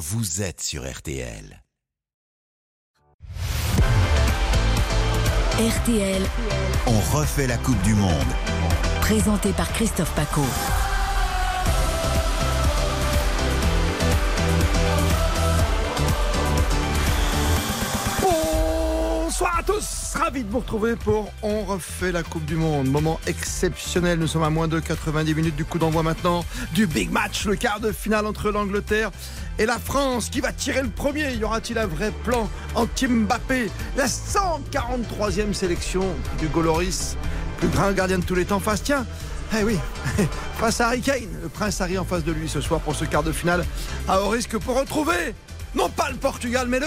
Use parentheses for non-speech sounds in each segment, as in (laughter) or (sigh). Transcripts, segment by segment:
vous êtes sur RTL. RTL, On refait la Coupe du Monde. présenté par Christophe Paco. Ravi de vous retrouver pour On refait la Coupe du Monde. Moment exceptionnel, nous sommes à moins de 90 minutes du coup d'envoi maintenant du big match, le quart de finale entre l'Angleterre et la France. Qui va tirer le premier Y aura-t-il un vrai plan anti-Mbappé La 143e sélection du Goloris, plus grand gardien de tous les temps face. Tiens, eh oui, (laughs) face à Harry Kane, le prince Harry en face de lui ce soir pour ce quart de finale, à haut risque pour retrouver, non pas le Portugal, mais le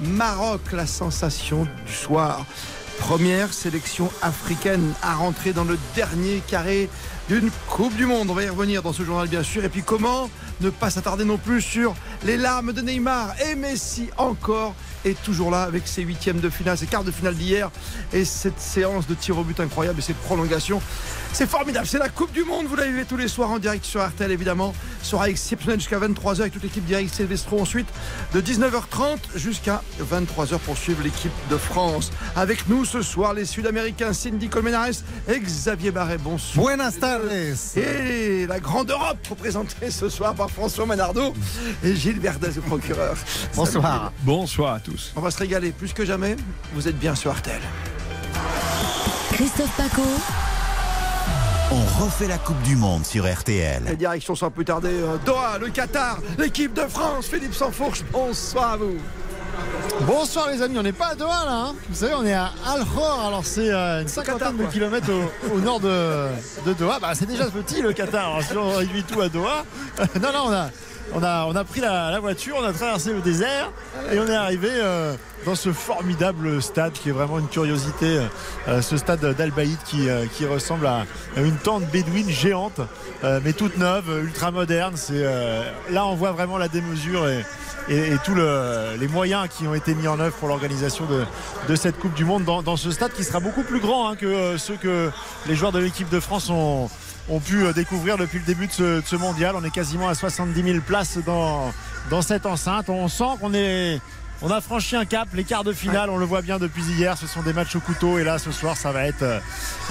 Maroc, la sensation du soir. Première sélection africaine à rentrer dans le dernier carré d'une Coupe du Monde. On va y revenir dans ce journal, bien sûr. Et puis, comment ne pas s'attarder non plus sur les larmes de Neymar et Messi encore est toujours là avec ses huitièmes de finale, ses quarts de finale d'hier et cette séance de tir au but incroyable et cette prolongation. C'est formidable, c'est la Coupe du Monde, vous la vivez tous les soirs en direct sur RTL évidemment, sera exceptionnel jusqu'à 23h avec toute l'équipe direct Silvestro ensuite de 19h30 jusqu'à 23h pour suivre l'équipe de France. Avec nous ce soir les Sud-Américains Cindy Colmenares et Xavier Barret. Bonsoir. Buenas tardes. Et la grande Europe représentée ce soir par François Manardo et Gilles Verdez, le procureur. Bonsoir. Bonsoir à tous. On va se régaler plus que jamais. Vous êtes bien sur RTL. Christophe Paco, On refait la Coupe du Monde sur Les RTL. directions sans plus tarder. euh, Doha, le Qatar, l'équipe de France, Philippe Sansfourche. Bonsoir à vous. Bonsoir les amis, on n'est pas à Doha là. hein. Vous savez, on est à Al Khor. Alors c'est euh, une Qatar, cinquantaine de kilomètres au, au nord de, de Doha. Bah, c'est déjà petit le Qatar. Alors si on réduit tout à Doha, (laughs) non non, on a on a on a pris la, voiture, on a traversé le désert et on est arrivé euh, dans ce formidable stade qui est vraiment une curiosité. euh, ce stade d'Al Baïd qui euh, qui ressemble à une tente bédouine géante, mais toute neuve, ultra moderne. C'est là on voit vraiment la démesure et et, tous le- les moyens qui ont été mis en œuvre pour l'organisation de, de cette Coupe du Monde dans, dans ce stade qui sera beaucoup plus grand hein, que ceux que les joueurs de l'équipe de France ont, ont pu euh, découvrir depuis le début de ce, de ce mondial. On est quasiment à 70 000 places dans, dans cette enceinte. On sent qu'on est. On a franchi un cap, les quarts de finale, on le voit bien depuis hier, ce sont des matchs au couteau et là ce soir ça va être euh,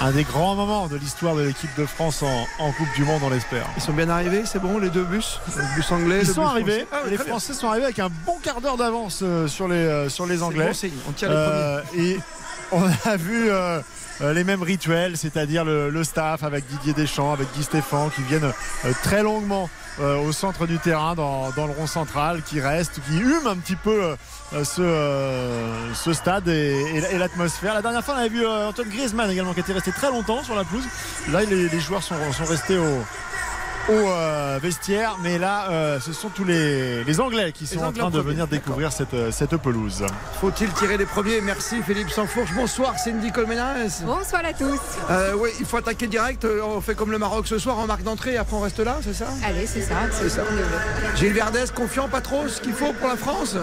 un des grands moments de l'histoire de l'équipe de France en, en Coupe du Monde, on l'espère. Ils sont bien arrivés, c'est bon, les deux bus? Le bus anglais, Ils le sont bus arrivés. Ah oui, les bien. Français sont arrivés avec un bon quart d'heure d'avance euh, sur les, sur les Anglais. bon signe, on tient les premiers. Euh, et on a vu euh, euh, les mêmes rituels, c'est-à-dire le, staff avec Didier Deschamps, avec Guy Stéphane, qui viennent euh, très longuement au centre du terrain, dans, le rond central, qui restent, qui hument un petit peu ce, stade et, l'atmosphère. La dernière fois, on avait vu Antoine Griezmann également, qui était resté très longtemps sur la pelouse. Là, les, les joueurs sont, sont restés au au euh, vestiaire, mais là, euh, ce sont tous les, les Anglais qui sont Les en Anglais train de venir découvrir cette, euh, cette pelouse. Faut-il tirer les premiers? Merci Philippe Sansfourche. Bonsoir Cindy Colmenares. Bonsoir à tous. Euh, oui, il faut attaquer direct. On fait comme le Maroc ce soir en marque d'entrée. Après, on reste là, c'est ça? Allez, c'est ça. C'est ça. Gilles Verdez, confiant, pas trop, ce qu'il faut pour la France?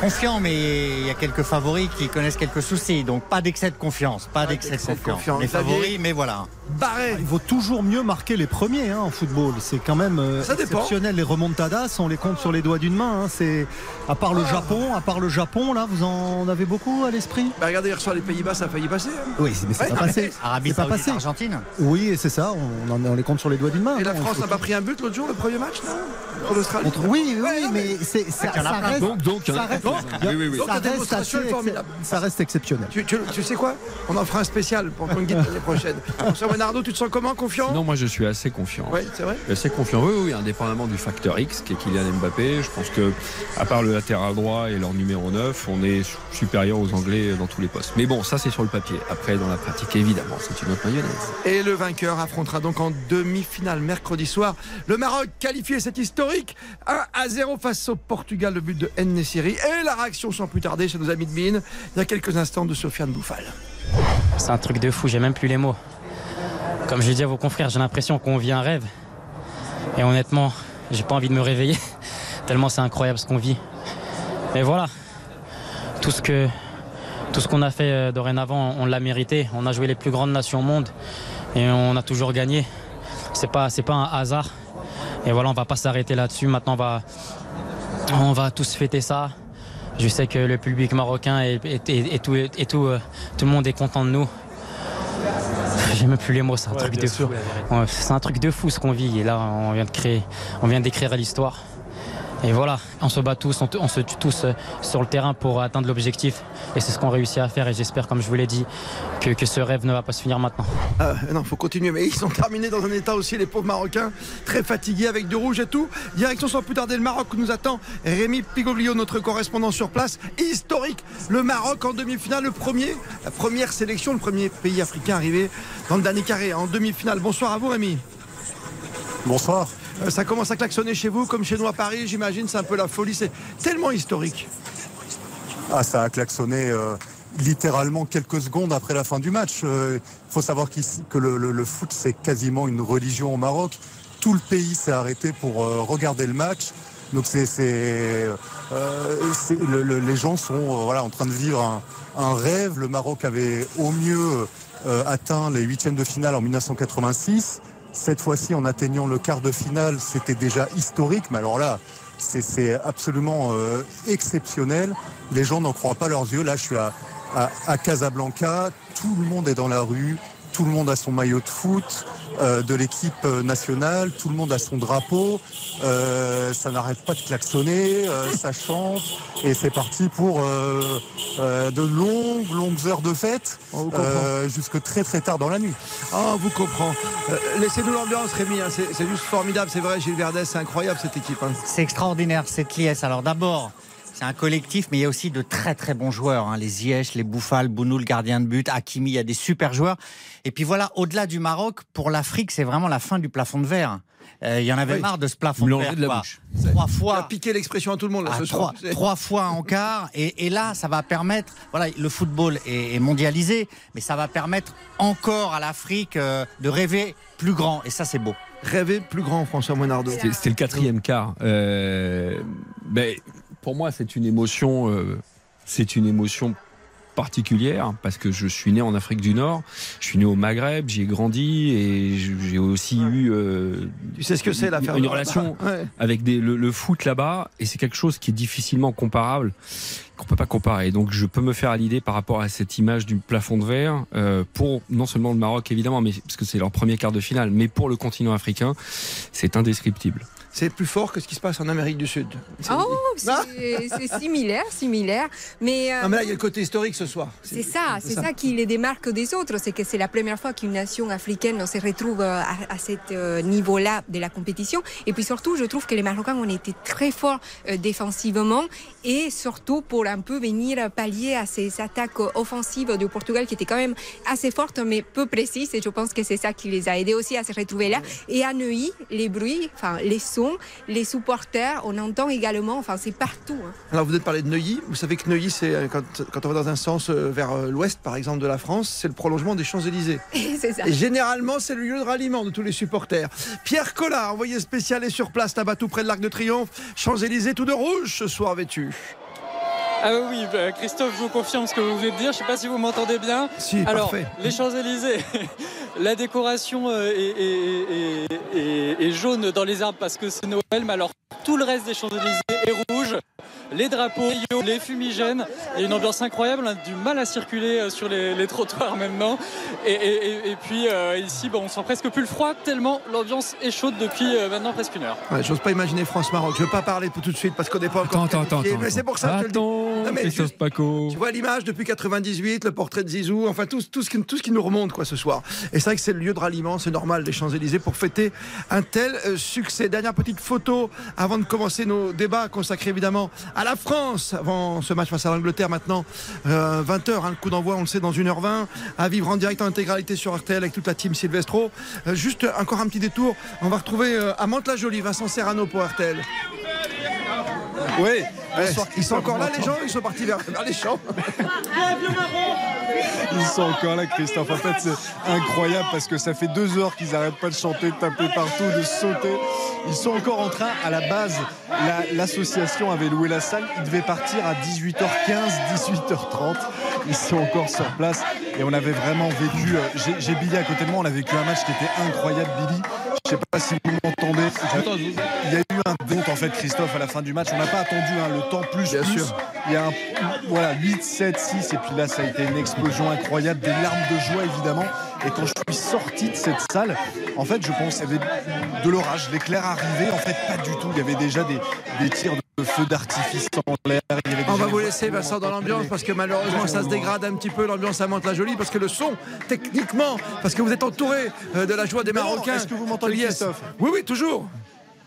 Confiant, mais il y a quelques favoris qui connaissent quelques soucis. Donc pas d'excès de confiance. Pas d'excès de d'excès de confiance. confiance. Les favoris, mais voilà. Barré. Il vaut toujours mieux marquer les premiers hein, en football. C'est quand même euh, Ça dépend. exceptionnel. Les remontadas, on les compte sur les doigts d'une main. hein. C'est à part le Japon, à part le Japon, là, vous en avez beaucoup à l'esprit? Bah, regardez, hier soir, les Pays-Bas, ça a failli passer. hein. Oui, mais c'est Ouais, pas passé. (laughs) Arabie C'est pas Saoudite, passé. Argentine. Oui, et c'est ça. On, en- on les compte sur les doigts d'une main. Et la. France n'a pas pris un but l'autre jour, le premier match, non? Contre Oui, oui, Ouais, mais c'est ça, ça reste. Donc, donc, ça reste. Oui, oui, oui. Donc, ça la reste démonstration assez est formidable. excep- ça reste exceptionnel. Tu, tu- tu sais quoi? On en fera un spécial pour ton guide l'année prochaine. (laughs) Tu te sens comment Confiant? Non, moi je suis assez confiant. Oui, c'est vrai. Assez confiant, oui, oui, indépendamment du facteur X qui est Kylian Mbappé. Je pense que, à part le latéral droit et leur numéro 9, on est supérieur aux Anglais dans tous les postes. Mais bon, ça c'est sur le papier. Après, dans la pratique, évidemment, c'est une autre mayonnaise. Et le vainqueur affrontera donc en demi-finale mercredi soir le Maroc qualifié, c'est historique 1 à 0 face au Portugal, le but de Nesiri et la réaction sans plus tarder chez nos amis de Mine il y a quelques instants de Sofiane Bouffal. C'est un truc de fou, j'ai même plus les mots. Comme je l'ai dit à vos confrères, j'ai l'impression qu'on vit un rêve. Et honnêtement, j'ai pas envie de me réveiller, (laughs) tellement c'est incroyable ce qu'on vit. Mais voilà, tout ce qu'on a fait euh, dorénavant, on l'a mérité. On a joué les plus grandes nations au monde et on a toujours gagné. C'est pas pas un hasard. Et voilà, on va pas s'arrêter là-dessus. Maintenant, on va On va tous fêter ça. Je sais que le public marocain et, et- et tout, euh, tout le monde est content de nous. J'ai même plus les mots, c'est un Ouais, truc de sûr. fou. Ouais, c'est un truc de fou ce qu'on vit. Et là, on vient de créer, on vient d'écrire l'histoire. Et voilà, on se bat tous, on, se tue tous euh, sur le terrain pour atteindre l'objectif. Et c'est ce qu'on réussit à faire. Et j'espère, comme je vous l'ai dit, que, que ce rêve ne va pas se finir maintenant. Ah, non, faut continuer. Mais ils sont terminés dans un état aussi, les pauvres Marocains, très fatigués avec du rouge et tout. Direction sans plus tarder le Maroc où nous attend Rémi Pigoglio, notre correspondant sur place. Historique, le Maroc en demi-finale, le premier, la première sélection, le premier pays africain arrivé dans le dernier carré en demi-finale. Bonsoir à vous Rémi. Bonsoir. Euh, ça commence à klaxonner chez vous comme chez nous à Paris, j'imagine, c'est un peu la folie, c'est tellement historique. Ah, ça a klaxonné euh, littéralement quelques secondes après la fin du match. Il faut savoir que le, foot, c'est quasiment une religion au Maroc. Tout le pays s'est arrêté pour euh, regarder le match. Donc euh, les gens sont euh, en train de vivre un, un rêve. Le Maroc avait au mieux euh, atteint les huitièmes de finale en 1986. Cette fois-ci, en atteignant le quart de finale, c'était déjà historique. Mais alors là, c'est, absolument euh, exceptionnel. Les gens n'en croient pas leurs yeux. Là, je suis à, à- à Casablanca. Tout le monde est dans la rue. Tout le monde a son maillot de foot euh, de l'équipe euh, nationale. Tout le monde a son drapeau. Euh, ça n'arrête pas de klaxonner. ça chante. Et c'est parti pour de longues, longues heures de fête euh, jusque très, très tard dans la nuit. On vous comprend. Euh, Laissez-nous l'ambiance, Rémi. hein, c'est, c'est juste formidable, c'est vrai. Gilles Verdès, c'est incroyable cette équipe. hein. C'est extraordinaire cette liesse. Alors d'abord, c'est un collectif, mais il y a aussi de très très bons joueurs. hein. Les Ziyech, les Bouffal, Bounou, le gardien de but, Hakimi, il y a des super joueurs. Et puis voilà, au-delà du Maroc, pour l'Afrique, c'est vraiment la fin du plafond de verre. Euh, Il y en avait Oui. marre de ce plafond de verre. de la quoi. bouche. Trois fois. piqué l'expression à tout le monde là, Ah, ce trois, soir. Trois fois en quart et, et là ça va permettre voilà le football est, est mondialisé mais ça va permettre encore à l'Afrique euh, de rêver plus grand et ça c'est beau Rêver plus grand, François Monardo. C'était le quatrième quart. Euh, ben, pour moi, c'est une émotion. euh, c'est une émotion particulière parce que je suis né en Afrique du Nord, je suis né au Maghreb, j'y ai grandi et j'ai aussi eu euh, Tu sais ce que c'est l'affaire une relation Ouais. avec des, le, le foot là-bas et c'est quelque chose qui est difficilement comparable qu'on peut pas comparer. Donc je peux me faire à l'idée par rapport à cette image du plafond de verre euh, pour non seulement le Maroc évidemment mais parce que c'est leur premier quart de finale mais pour le continent africain c'est indescriptible C'est plus fort que ce qui se passe en Amérique du Sud. C'est- Oh, c'est similaire, similaire. Mais, euh, Non, mais là, il y a le côté historique ce soir. c'est ça, c'est ça. qui les démarque des autres. C'est que c'est la première fois qu'une nation africaine se retrouve euh, à, à ce niveau-là de la compétition. Et puis surtout, je trouve que les Marocains ont été très forts euh, défensivement et surtout pour un peu venir pallier à ces attaques offensives du Portugal qui étaient quand même assez fortes mais peu précises. Et je pense que c'est ça qui les a aidés aussi à se retrouver là. Et à Neuilly, les bruits, enfin les sons, les supporters, on entend également, enfin c'est partout. hein. Alors, vous venez de parler de Neuilly. Vous savez que Neuilly, c'est euh, quand, quand on va dans un sens euh, vers euh, l'ouest, par exemple, de la France, c'est le prolongement des Champs-Élysées. (laughs) Et généralement, c'est le lieu de ralliement de tous les supporters. Pierre Collat, envoyé spécial, est sur place là-bas, tout près de l'Arc de Triomphe. Champs-Élysées, tout de rouge ce soir vêtu. Ah oui, oui, bah, Christophe, je vous confirme ce que vous venez de dire. Je ne sais pas si vous m'entendez bien. Si, Alors, parfait. les Champs-Élysées, (laughs) la décoration euh, est, est- est- est- est jaune dans les arbres parce que c'est Noël, mais alors tout le reste des Champs-Élysées est rouge. Les drapeaux, les fumigènes, il y a une ambiance incroyable, on a du mal à circuler euh, sur les, les trottoirs maintenant. Et, et- et- et puis euh, ici, on sent presque plus le froid, tellement l'ambiance est chaude depuis euh, maintenant presque une heure. Ouais, J'ose pas imaginer France-Maroc. Je veux pas parler tout de suite parce qu'on n'est pas encore. attends attends attends Mais c'est pour ça que je le dis. Non, Christophe Paco Tu vois l'image depuis 98, le portrait de Zizou, enfin tout, tout, ce qui, tout ce qui nous remonte quoi ce soir. Et c'est vrai que c'est le lieu de ralliement, c'est normal des Champs-Élysées pour fêter un tel euh, succès. Dernière petite photo avant de commencer nos débats consacrés évidemment à la France avant ce match face à l'Angleterre maintenant 20h, le coup d'envoi on le sait dans 1h20 à vivre en direct en intégralité sur RTL avec toute la team Silvestro. Euh, juste encore un petit détour, on va retrouver euh, à Mantes-la-Jolie Vincent Serrano pour RTL. Oui, Ouais, ils sont encore là les gens, ils sont partis vers, vers les champs. ils sont encore là, Christophe. En fait, c'est incroyable parce que ça fait deux heures qu'ils n'arrêtent pas de chanter, de taper partout, de sauter. Ils sont encore en train, à la base, la- l'association avait loué la salle. Ils devaient partir à 18h15, 18h30. Ils sont encore sur place et on avait vraiment vécu. euh, j'ai Billy à côté de moi, on a vécu un match qui était incroyable, Billy. Je sais pas si vous m'entendez. Il y a eu un compte en fait, Christophe, à la fin du match. On n'a pas attendu hein, le temps plus. Bien plus. sûr. Il y a un voilà 8, 7, 6 et puis là ça a été une explosion incroyable, des larmes de joie évidemment. Et quand je suis sorti de cette salle, en fait, je pense qu'il y avait de l'orage, l'éclair arrivait. En fait, pas du tout. Il y avait déjà des, des tirs de feu d'artifice en l'air. On va vous laisser Vincent dans l'ambiance parce que malheureusement ça se dégrade un petit peu l'ambiance à Mantes-la Jolie parce que le son techniquement parce que vous êtes entouré euh, de la joie des Marocains. est-ce que vous m'entendez. Christophe? Oui oui toujours.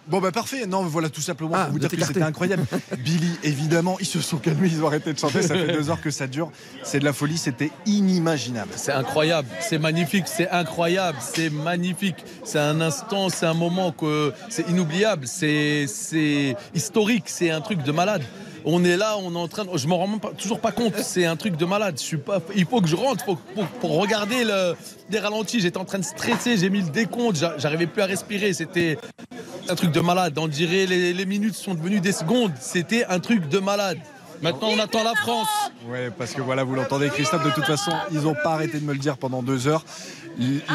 Bon bah parfait, non voilà tout simplement Ah, pour vous de dire que c'était incroyable. (laughs) Billy, évidemment, ils se sont calmés, ils ont arrêté de chanter, ça fait deux heures que ça dure. C'est de la folie, c'était inimaginable. C'est incroyable, c'est magnifique, c'est incroyable, c'est magnifique. C'est un instant, c'est un moment que c'est inoubliable, c'est c'est historique, c'est un truc de malade. On est là, on est en train, de- je m'en rends même pas- toujours pas compte. C'est un truc de malade. Je suis pas, il faut que je rentre pour, pour- pour regarder le, les ralentis. J'étais en train de stresser, j'ai mis le décompte, j'a- j'arrivais plus à respirer. C'était un truc de malade. On dirait les, les minutes sont devenues des secondes. C'était un truc de malade. Maintenant, on attend la France. Ouais, parce que voilà, vous l'entendez, Christophe, de toute façon, ils n'ont pas arrêté de me le dire pendant deux heures.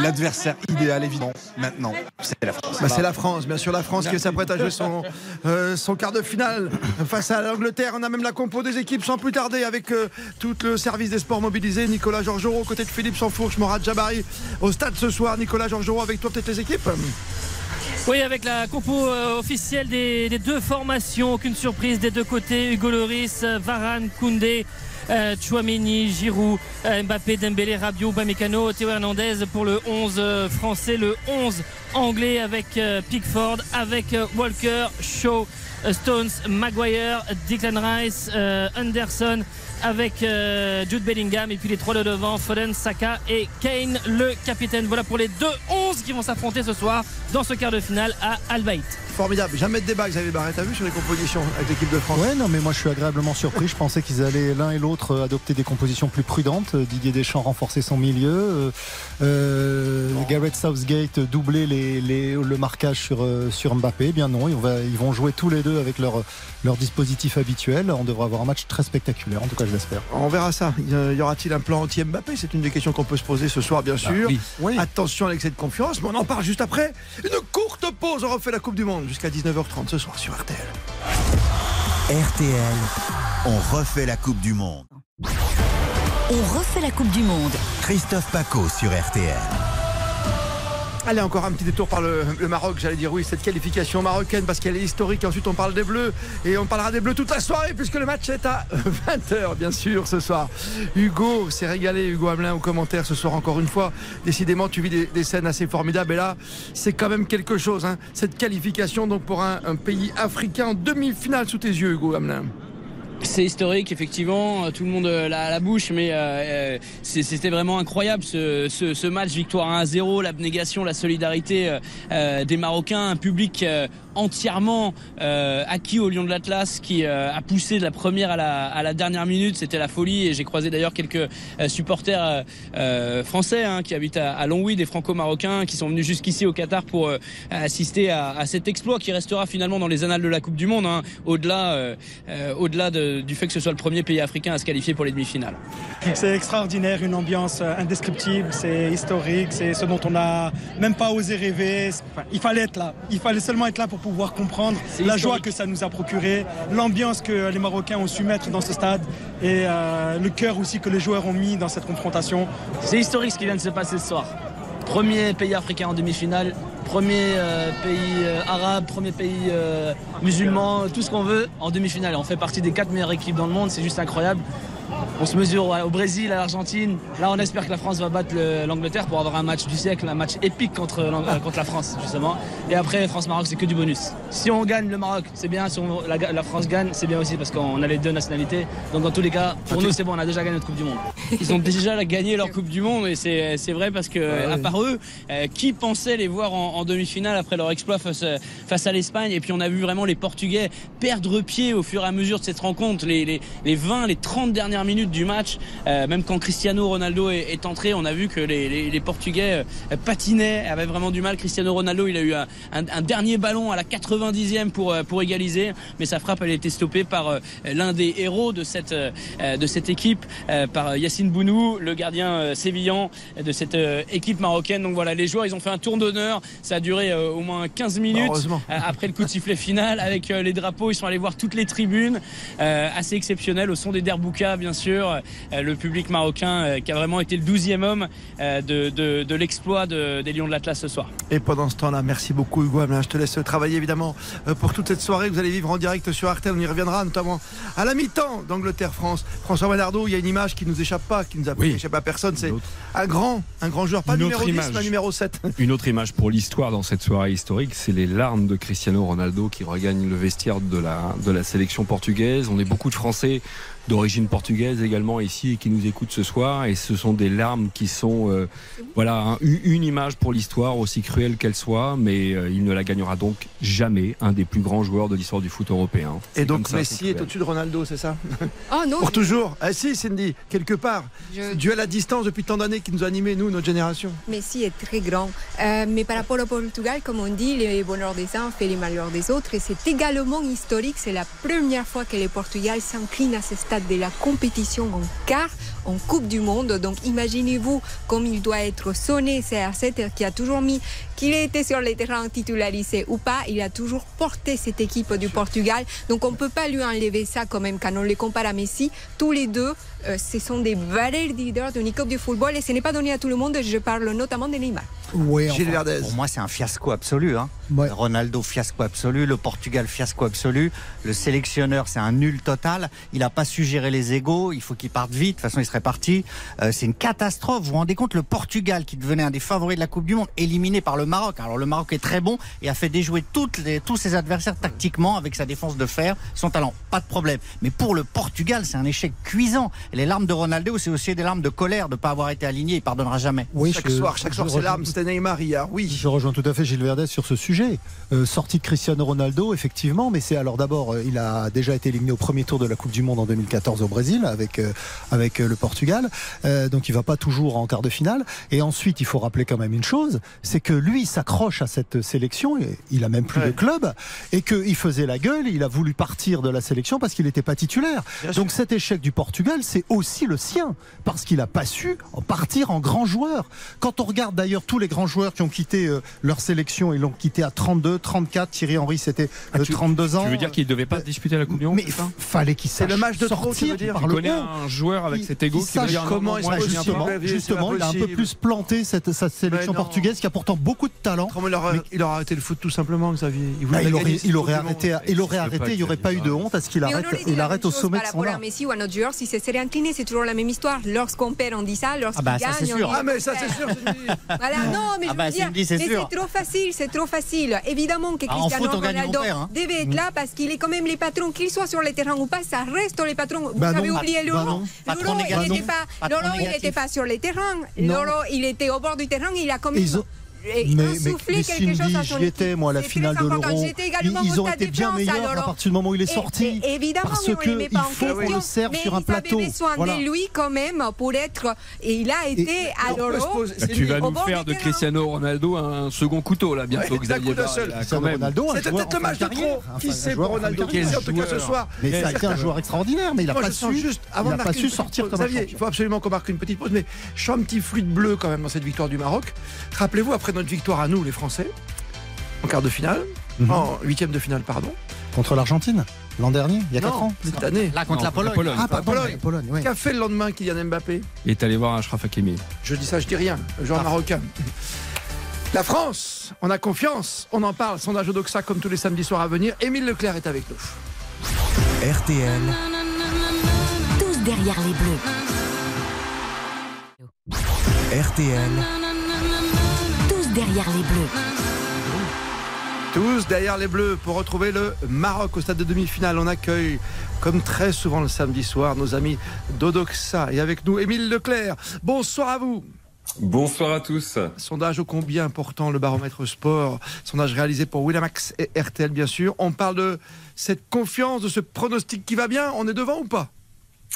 L'adversaire idéal, évidemment, maintenant, c'est la France. Bah, c'est la France, bien sûr, la France qui s'apprête à jouer son, euh, son quart de finale face à l'Angleterre. On a même la compo des équipes sans plus tarder avec euh, tout le service des sports mobilisé. Nicolas Georgerot aux côtés de Philippe Sansfourche, Morad Jabari au stade ce soir. Nicolas Georgerot avec toi, peut-être les équipes? Oui, avec la compo euh, officielle des, deux formations, aucune surprise des deux côtés. Hugo Loris, Varane, Koundé. Euh, Chouameni, Giroud, euh, Mbappé, Dembélé, Rabiot, Bamecano, Théo Hernandez pour le 11 euh, français, le 11 anglais avec Pickford, avec Walker, Shaw, Stones, Maguire, Declan Rice, Anderson, avec euh, Jude Bellingham et puis les trois de devant, Foden, Saka et Kane, le capitaine. Voilà pour les deux 11 qui vont s'affronter ce soir dans ce quart de finale à Al Bayt. Formidable, jamais de débat, Xavier Barret, t'as vu sur les compositions avec l'équipe de France? Ouais, non, mais moi je suis agréablement surpris. Je pensais qu'ils allaient l'un et l'autre euh, adopter des compositions plus prudentes. Euh, Didier Deschamps renforcer son milieu. Euh, euh, Gareth Southgate doubler les, les- le marquage sur, sur Mbappé. Eh Bien non, ils, vont jouer tous les deux avec leur, leur dispositif habituel. On devrait avoir un match très spectaculaire, en tout cas je On verra ça. Y aura-t-il un plan anti-Mbappé? C'est une des questions qu'on peut se poser ce soir, bien sûr. oui. Attention à l'excès de confiance, mais on en parle juste après. Une courte pause. On refait la Coupe du Monde jusqu'à 19h30 ce soir sur RTL. RTL, on refait la Coupe du Monde. On refait la Coupe du Monde. Christophe Paco sur RTL. Allez, encore un petit détour par le, Maroc, j'allais dire oui, cette qualification marocaine parce qu'elle est historique. Ensuite, on parle des Bleus et on parlera des Bleus toute la soirée puisque le match est à (laughs) 20h, bien sûr, ce soir. Hugo s'est régalé, Hugo Hamelin, aux commentaires ce soir encore une fois. Décidément, tu vis des, des scènes assez formidables et là, c'est quand même quelque chose, hein, cette qualification donc pour un, un pays africain en demi-finale sous tes yeux, Hugo Hamelin. C'est historique, effectivement. Tout le monde euh, l'a à la bouche, mais euh, euh, c'était vraiment incroyable ce, ce- ce match. Victoire 1 à 0, l'abnégation, la solidarité euh, euh, des Marocains, un public euh, entièrement euh, acquis au Lion de l'Atlas qui euh, a poussé de la première à la, dernière minute. C'était la folie et j'ai croisé d'ailleurs quelques euh, supporters français hein, qui habitent à, à Longwy, des franco-marocains qui sont venus jusqu'ici au Qatar pour assister à, à cet exploit qui restera finalement dans les annales de la Coupe du Monde, hein, au-delà de- du fait que ce soit le premier pays africain à se qualifier pour les demi-finales. C'est extraordinaire, une ambiance indescriptible, c'est historique, c'est ce dont on n'a même pas osé rêver. Il fallait être là, il fallait seulement être là pour pouvoir comprendre la joie que ça nous a procuré, l'ambiance que les Marocains ont su mettre dans ce stade et euh, le cœur aussi que les joueurs ont mis dans cette confrontation. C'est historique ce qui vient de se passer ce soir. Premier pays africain en demi-finale, premier euh, pays euh, arabe, premier pays musulman, tout ce qu'on veut en demi-finale. On fait partie des quatre meilleures équipes dans le monde, c'est juste incroyable. On se mesure au Brésil, à l'Argentine. Là, on espère que la France va battre le- l'Angleterre pour avoir un match du siècle, un match épique contre, euh, contre la France, justement. Et après, France-Maroc, c'est que du bonus. Si on gagne le Maroc, c'est bien. Si on- la, la France gagne, c'est bien aussi parce qu'on a les deux nationalités. Donc, dans tous les cas, pour nous, c'est bon, on a déjà gagné notre Coupe du Monde. Ils ont déjà gagné leur Coupe du Monde et c'est vrai parce que, à part eux, euh, qui pensait les voir en, en demi-finale après leur exploit face, euh, face à l'Espagne? Et puis, on a vu vraiment les Portugais perdre pied au fur et à mesure de cette rencontre. Les, les, les 20, les 30 dernières minutes minutes du match, euh, même quand Cristiano Ronaldo est, est entré, on a vu que les, les- les Portugais euh, patinaient, avaient vraiment du mal. Cristiano Ronaldo, il a eu un, dernier ballon à la 90e pour, euh, pour égaliser, mais sa frappe, elle a été stoppée par l'un des héros de cette, de cette équipe, par Yacine Bounou, le gardien sévillan de cette équipe marocaine. Donc voilà, les joueurs, ils ont fait un tour d'honneur. Ça a duré au moins 15 minutes euh, après le coup de sifflet final avec les drapeaux. Ils sont allés voir toutes les tribunes, assez exceptionnel, au son des derboukas, bien sûr. Euh, le public marocain euh, qui a vraiment été le 12e homme euh, de, de, de l'exploit de- des Lions de l'Atlas ce soir. Et pendant ce temps-là, merci beaucoup Hugo Hamelin. Je te laisse travailler évidemment pour toute cette soirée que vous allez vivre en direct sur Artel. On y reviendra notamment à la mi-temps d'Angleterre-France. François Manardo, il y a une image qui nous échappe pas, qui nous a échappé à personne. C'est un grand, un grand joueur, pas Une numéro autre 10, image. mais numéro 7. (laughs) Une autre image pour l'histoire dans cette soirée historique, c'est les larmes de Cristiano Ronaldo qui regagne le vestiaire de la, de la sélection portugaise. On est beaucoup de Français d'origine portugaise également ici et qui nous écoutent ce soir et ce sont des larmes qui sont euh, voilà un- une image pour l'histoire aussi cruelle qu'elle soit mais euh, il ne la gagnera donc jamais un des plus grands joueurs de l'histoire du foot européen. Et C'est donc ça, Messi est au-dessus de Ronaldo, c'est ça? Oh non, Pour je- toujours. Ah si, Cindy, quelque part. Je- Duel à distance depuis tant d'années qui nous a animés, nous, notre génération. Messi est très grand. Euh, mais par rapport au Portugal, comme on dit, les bonheurs des uns fait les malheurs des autres. Et c'est également historique. C'est la première fois que le Portugal s'incline à ce stade de la compétition en quart en Coupe du Monde. Donc imaginez-vous comme il doit être sonné CR7 qui a toujours mis qu'il ait été sur les terrains titularisé ou pas, il a toujours porté cette équipe du Portugal. Donc on ne peut pas lui enlever ça quand même quand on les compare à Messi. Tous les deux, euh, ce sont des vrais leaders d'une équipe de football et ce n'est pas donné à tout le monde. Je parle notamment de Neymar. Oui, Gilles Verdez. Pour moi, c'est un fiasco absolu. hein. Ronaldo, fiasco absolu. Le Portugal, fiasco absolu. Le sélectionneur, c'est un nul total. Il n'a pas su gérer les égaux. Il faut qu'il parte vite. De toute façon, il serait parti. Euh, c'est une catastrophe. Vous vous rendez compte, le Portugal, qui devenait un des favoris de la Coupe du Monde, éliminé par le Maroc. Alors, le Maroc est très bon et a fait déjouer toutes les, tous ses adversaires tactiquement avec sa défense de fer, son talent. Pas de problème. Mais pour le Portugal, c'est un échec cuisant. Les larmes de Ronaldo, c'est aussi des larmes de colère de ne pas avoir été aligné. Il pardonnera jamais. chaque soir, chaque soir, c'est l'arme. C'était Neymar hier, oui. Je rejoins tout à fait Gilles Verdez sur ce sujet. Euh, sortie de Cristiano Ronaldo, effectivement, mais c'est alors d'abord, euh, il a déjà été éliminé au premier tour de la Coupe du Monde en 2014 au Brésil avec, euh, avec euh, le Portugal. Euh, donc il va pas toujours en quart de finale. Et ensuite, il faut rappeler quand même une chose, c'est que lui il s'accroche à cette sélection, et il a même plus de club, et qu'il faisait la gueule, il a voulu partir de la sélection parce qu'il n'était pas titulaire. Donc cet échec du Portugal, c'est aussi le sien, parce qu'il n'a pas su partir en grand joueur. Quand on regarde d'ailleurs tous les grands joueurs qui ont quitté euh, leur sélection, ils l'ont quitté à 32, 34, Thierry Henry c'était euh, 32 ans. Tu veux dire qu'il ne devait pas disputer la Coupe du Monde Mais ça fallait qu'il C'est sache le match de trop, tu sortir veux dire par le haut. un joueur avec cet ego Qui comment il justement, Justement, il a un peu plus planté cette, sa sélection portugaise qui a pourtant beaucoup de talent. Comment il aurait, il arrêté le foot tout simplement, Xavier? Il, Bah, il aurait, cette il aurait arrêté, il aurait arrêté, il n'y aurait pas eu de ça. honte à ce qu'il arrête, il arrête au sommet de son art. Incliné, c'est toujours la même histoire. Lorsqu'on perd, on dit ça. Lorsqu'il Ah bah, gagne, on sûr. dit Ah, mais ça, c'est sûr. (laughs) Voilà, non, mais Ah je bah, veux dire, c'est mais sûr. c'est trop facile, c'est trop facile. Évidemment que Ah, Cristiano foot, Ronaldo perd, hein. devait être là parce qu'il est quand même les patrons, qu'il soit sur le terrain ou pas, ça reste les patrons. Vous Bah avez non, oublié bah Lolo, négatif. il n'était pas, pas sur le terrain. Lolo, il était au bord du terrain, il a quand Mais, mais, insufflé mais quelque chose Cindy, à son j'y étais, moi, à la finale de l'Euro. J'étais Ils, ont été bien meilleurs alors. à partir du moment où il est sorti. et- évidemment, parce on le met qu'il pas en faut qu'on le serve mais sur un plateau. besoin Voilà. de lui quand même pour être. Et il a été à l'Euro. Bah, tu vas nous faire de. Cristiano Ronaldo un second couteau là bientôt Xavier C'était peut-être fin match de trop. Qui sait Ronaldo en tout cas ce joueur. soir Mais Mais ça a été un joueur extraordinaire, mais il n'a pas sens su. Il avant n'a de pas marquer sortir comme Xavier, il faut absolument qu'on marque une petite pause, mais je suis un petit fruit de bleu quand même dans cette victoire du Maroc. Rappelez-vous, après notre victoire à nous, les Français, en quart de finale, Mhm. en huitième de finale, pardon, Contre l'Argentine, l'an dernier, il y a 4 non, ans. cette année, Là, contre Non, la Pologne. Ah, Pologne. la Pologne, oui. qu'a fait le lendemain Kylian Mbappé? Il est allé voir Achraf Hakimi. Je dis ça, je dis rien, le joueur marocain. La France, on a confiance, on en parle, sondage Odoxa comme tous les samedis soirs à venir. Émile Leclerc est avec nous. RTL, Tous derrière les bleus. RTL, derrière les bleus. Tous derrière les Bleus pour retrouver le Maroc au stade de demi-finale. On accueille, comme très souvent le samedi soir, nos amis d'Odoxa. Et avec nous, Émile Leclerc. Bonsoir à vous. Bonsoir à tous. Sondage ô combien important, le baromètre sport? Sondage réalisé pour Winamax et RTL, bien sûr. On parle de cette confiance, de ce pronostic qui va bien. On est devant ou pas?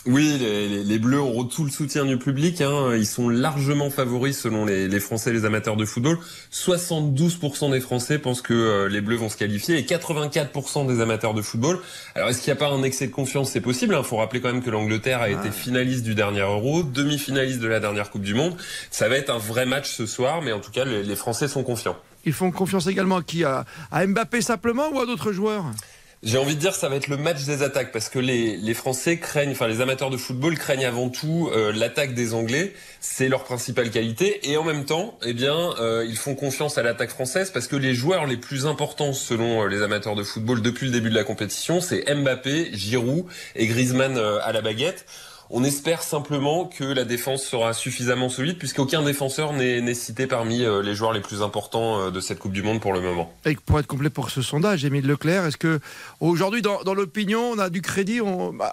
Oui, les, les- les Bleus auront tout le soutien du public. hein. Ils sont largement favoris selon les, les Français et les amateurs de football. 72% des Français pensent que euh, les Bleus vont se qualifier et 84% des amateurs de football. Alors est-ce qu'il n'y a pas un excès de confiance? C'est possible. Il faut rappeler quand même que l'Angleterre a été finaliste du dernier Euro, demi-finaliste de la dernière Coupe du Monde. Ça va être un vrai match ce soir, mais en tout cas, les, les Français sont confiants. Ils font confiance également à qui? À, à Mbappé simplement ou à d'autres joueurs? J'ai envie de dire ça va être le match des attaques parce que les, les Français craignent, enfin les amateurs de football craignent avant tout euh, l'attaque des Anglais, c'est leur principale qualité et en même temps, eh bien, euh, ils font confiance à l'attaque française parce que les joueurs les plus importants selon euh, les amateurs de football depuis le début de la compétition, c'est Mbappé, Giroud et Griezmann à la baguette. On espère simplement que la défense sera suffisamment solide puisqu'aucun défenseur n'est cité parmi euh, les joueurs les plus importants euh, de cette Coupe du Monde pour le moment. Et pour être complet pour ce sondage, Émile Leclerc, est-ce que aujourd'hui dans, dans l'opinion, on a du crédit on- bah,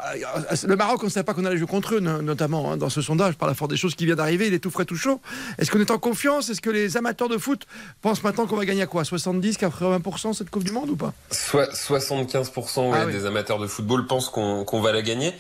Le Maroc, on ne savait pas qu'on allait jouer contre eux, no- notamment hein, dans ce sondage, par la force des choses qui vient d'arriver, il est tout frais, tout chaud. Est-ce qu'on est en confiance? Est-ce que les amateurs de foot pensent maintenant qu'on va gagner à quoi? 70, 80% cette Coupe du Monde ou pas? Soit 75% ouais, Ah oui. des amateurs de football pensent qu'on qu'on va la gagner.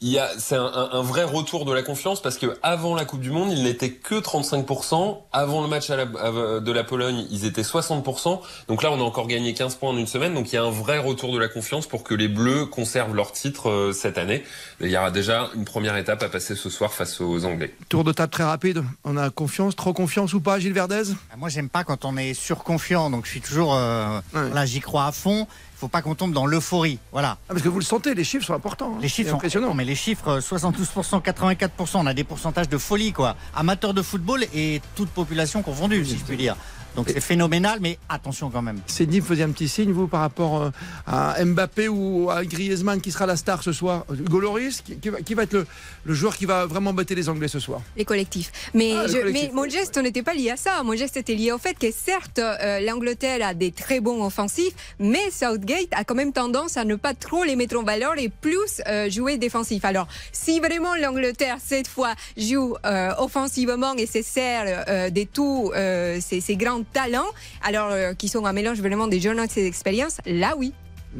Il y a, c'est un, un- un vrai retour de la confiance parce que avant la Coupe du Monde, il n'était que 35%. Avant le match à la- à- de la Pologne, ils étaient 60%. Donc là, on a encore gagné 15 points en une semaine. Donc il y a un vrai retour de la confiance pour que les Bleus conservent leur titre euh, cette année. Il y aura déjà une première étape à passer ce soir face aux Anglais. Tour de table très rapide. On a confiance, trop confiance ou pas, Gilles Verdez? Moi, j'aime pas quand on est surconfiant, donc je suis toujours. euh, Là, j'y crois à fond. Il faut pas qu'on tombe dans l'euphorie. Voilà. Ah, parce que vous le sentez, les chiffres sont importants. hein. Les chiffres sont impressionnants. mais les chiffres, euh, 72%, 84%, on a des pourcentages de folie, quoi. Amateurs de football et toute population confondue, si je puis dire. Donc c'est phénoménal, mais attention quand même. Cédine faisait un petit signe, vous, par rapport euh, à Mbappé ou à Griezmann qui sera la star ce soir. Hugo Lloris, qui, qui va, être le, le joueur qui va vraiment embêter les Anglais ce soir Les collectifs. Mais, Ah, le je- collectif. mais mon geste n'était pas lié à ça. Mon geste était lié au fait que certes, euh, l'Angleterre a des très bons offensifs, mais Southgate a quand même tendance à ne pas trop les mettre en valeur et plus euh, jouer défensif. Alors, si vraiment l'Angleterre, cette fois, joue euh, offensivement et se sert euh, de tous euh, ces, ces grands talents, alors euh, qui sont un mélange vraiment des jeunes et des expériences, là oui.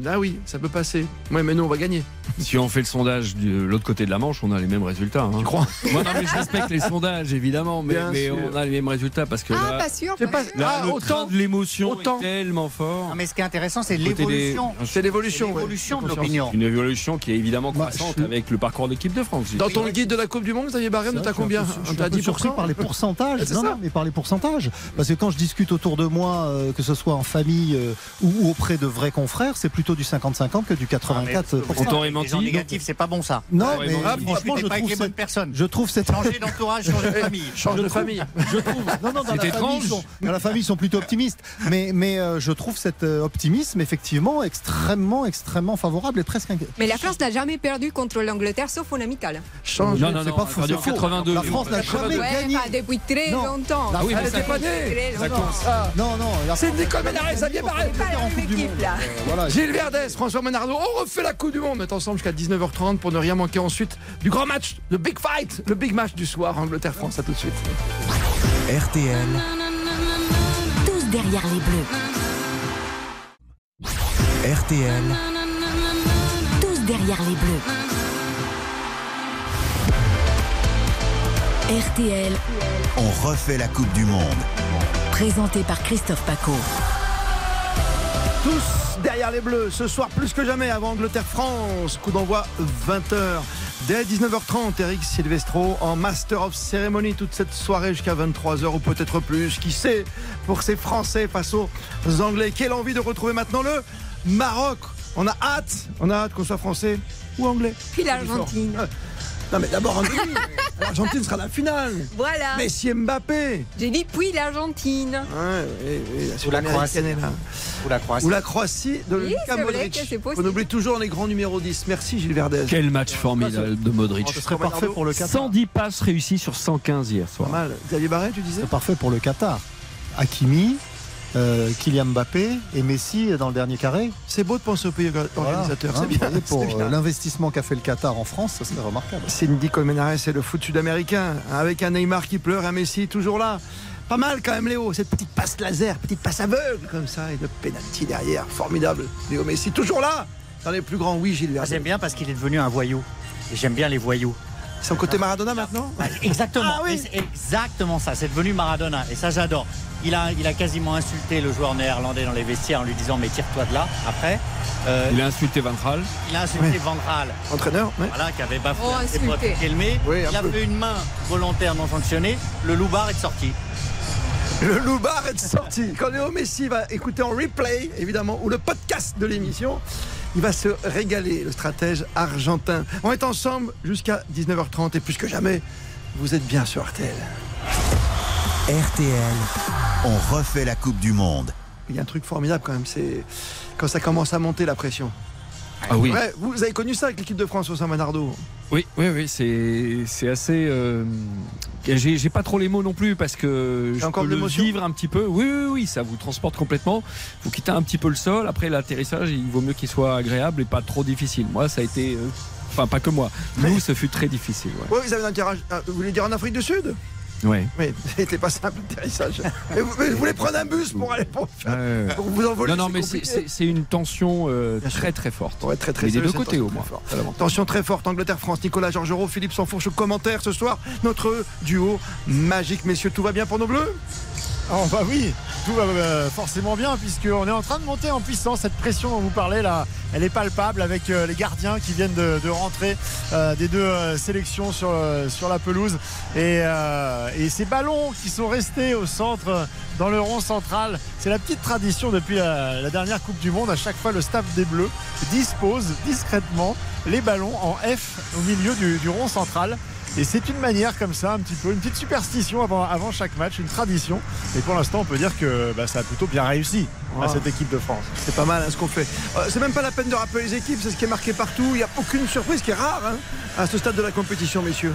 Là oui, ça peut passer. Oui, mais nous, on va gagner. Si on fait le sondage de l'autre côté de la Manche, on a les mêmes résultats. Tu crois? Moi, non, mais je respecte les sondages, évidemment, mais, on a les mêmes résultats parce que Ah, là, pas sûr. C'est pas- là, Ah, le autant- train de l'émotion autant. est tellement fort. Non, mais ce qui est intéressant, c'est des- l'évolution. C'est l'évolution. ouais. L'évolution de l'opinion. Une évolution qui est évidemment Bah, croissante je- avec le parcours d'équipe de France. Dans ton guide de la Coupe du Monde, Xavier Barrem, t'as combien T'as surpris 10% par les pourcentages. C'est non, ça. non, mais par les pourcentages. Parce que quand je discute autour de moi, euh, que ce soit en famille euh, ou auprès de vrais confrères, c'est plutôt du 50-50 que du 84%. On t'aurait Les menti. gens négatifs, c'est pas bon ça. Non, Ah, mais. Ah, franchement, je trouve, cette, personnes. je trouve cette Changer (laughs) d'entourage, changer de famille. Change Je de famille. Je trouve, non, non, dans C'est la, famille, étrange. ils sont, dans la famille, ils sont plutôt optimistes. Mais, mais euh, je trouve cet euh, optimisme, effectivement, extrêmement, extrêmement favorable et presque. Mais la France n'a jamais perdu contre l'Angleterre, sauf en amical. Change. Non, non, c'est pas fou, perdu c'est en faux. 82. La France n'a jamais gagné. depuis très longtemps. Ah oui, Elle était pas Ça compte. Non, non. C'est Coupe du équipe, Monde. là. Euh, Voilà. Gilles François Menardo, on refait la Coupe du Monde. On est ensemble jusqu'à 19h30 pour ne rien manquer ensuite du grand match, le big fight, le big match du soir, Angleterre-France. À tout de suite. RTL, Tous derrière les bleus. RTL, Tous derrière les bleus. RTL, on refait la Coupe du Monde. présenté par Christophe Paco. Tous derrière les Bleus, ce soir plus que jamais avant Angleterre-France. Coup d'envoi 20h. Dès 19h30, Eric Silvestro en Master of Ceremony toute cette soirée jusqu'à 23h ou peut-être plus. Qui sait pour ces Français face aux Anglais. Quelle envie de retrouver maintenant le Maroc. On a hâte, on a hâte qu'on soit français ou anglais. Puis l'Argentine. (laughs) Non mais d'abord en demi. (laughs) L'Argentine sera la finale. Voilà. Messi Mbappé. J'ai dit puis l'Argentine. Ouais, oui, oui, la Ou la là. Ou la Croatie. Ou la Croatie de Oui, vrai Modric. On oublie toujours les grands numéros 10. Merci Gilles Verdez. Quel match formidable de Modric. Ce serait parfait pour le Qatar. 110 passes réussies sur 115 hier Pas soir. mal. Xavier Barret, tu disais C'est parfait pour le Qatar. Hakimi, euh, Kylian Mbappé et Messi dans le dernier carré. C'est beau de penser au pays organisateur. Voilà. c'est Hein, bien. (laughs) Pour c'est bien. euh, l'investissement qu'a fait le Qatar en France, ça serait remarquable. Cindy Colmenares, c'est le foot sud-américain. Avec un Neymar qui pleure, un Messi toujours là. Pas mal quand même, Léo. Cette petite passe laser, petite passe aveugle comme ça. Et le penalty derrière. Formidable. Léo Messi, toujours là. Dans les plus grands, oui, Gilles Ah. J'aime bien parce qu'il est devenu un voyou. Et j'aime bien les voyous. Son côté Maradona maintenant Exactement. Ah oui. Et c'est exactement ça. C'est devenu Maradona. Et ça, j'adore. Il a, il a quasiment insulté le joueur néerlandais dans les vestiaires en lui disant Mais tire-toi de là. Après, euh, Il a insulté Van Gaal. il a insulté Van Gaal. Entraîneur, ouais. Voilà, qui avait bafoué Oh, ses potes. Oui, il a peu. fait une main volontaire non sanctionnée. Le loubar est sorti. Le loupard est sorti. Quand Léo Messi va écouter en replay, évidemment, ou le podcast de l'émission, il va se régaler, le stratège argentin. On est ensemble jusqu'à 19h30 et plus que jamais, vous êtes bien sur RTL. RTL, on refait la Coupe du Monde. Il y a un truc formidable quand même, c'est quand ça commence à monter la pression. Ah oui. Ouais, vous avez connu ça avec l'équipe de France au Saint-Manardo Oui, oui, oui, c'est c'est assez. euh, J'ai pas trop les mots non plus parce que je encore peux de le l'émotion vivre un petit peu. Oui, oui, oui, ça vous transporte complètement. Vous quittez un petit peu le sol. Après l'atterrissage, il vaut mieux qu'il soit agréable et pas trop difficile. Moi, ça a été. euh, Enfin, pas que moi. Nous, ce fut très difficile. Ouais. Oui, vous avez un atterrage- euh, Vous voulez dire en Afrique du Sud? Ouais. Oui, c'était pas simple l'atterrissage. mais, vous, mais vous voulez prendre un bus pour aller pour, faire- Ouais. pour vous envoler Non, non, mais c'est- une tension euh, très très forte. Ouais, très, très mais des deux côtés au très moins. forte. Tension très forte, Angleterre-France, Nicolas Georgerot, Philippe Sansfourche, commentaire ce soir. Notre duo magique, messieurs, tout va bien pour nos bleus? Oh bah oui, tout va euh, forcément bien puisqu'on est en train de monter en puissance. Cette pression dont vous parlez là, elle est palpable avec euh, les gardiens qui viennent de, rentrer euh, des deux sélections sur, la pelouse. Et, ces ballons qui sont restés au centre dans le rond central, c'est la petite tradition depuis la, dernière Coupe du Monde. À chaque fois, le staff des Bleus dispose discrètement les ballons en F au milieu du rond central. Et c'est une manière comme ça, un petit peu, une petite superstition avant, avant chaque match, une tradition. Et pour l'instant, on peut dire que bah, ça a plutôt bien réussi à Ah. cette équipe de France. C'est pas mal hein, ce qu'on fait. Euh, c'est même pas la peine de rappeler les équipes, c'est ce qui est marqué partout. Il n'y a aucune surprise, ce qui est rare hein, à ce stade de la compétition, messieurs.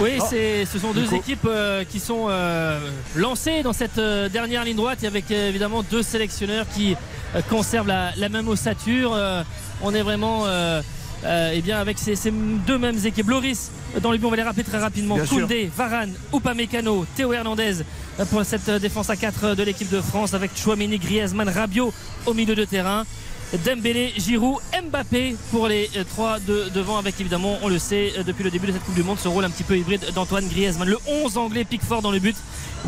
Oui, Oh. c'est, ce sont deux équipes euh, qui sont euh, lancées dans cette euh, dernière ligne droite et avec euh, évidemment deux sélectionneurs qui euh, conservent la, la même ossature. Euh, on est vraiment euh, euh, eh bien, avec ces, ces deux mêmes équipes. Loris, dans les buts, on va les rappeler très rapidement. Bien sûr. Koundé, Varane, Upamecano, Théo Hernandez euh, pour cette euh, défense à 4 de l'équipe de France avec Chouameni, Griezmann, Rabiot au milieu de terrain. Dembélé, Giroud, Mbappé pour les euh, trois de devant avec évidemment, on le sait euh, depuis le début de cette Coupe du Monde, ce rôle un petit peu hybride d'Antoine Griezmann. Le 11 anglais Pickford dans le but.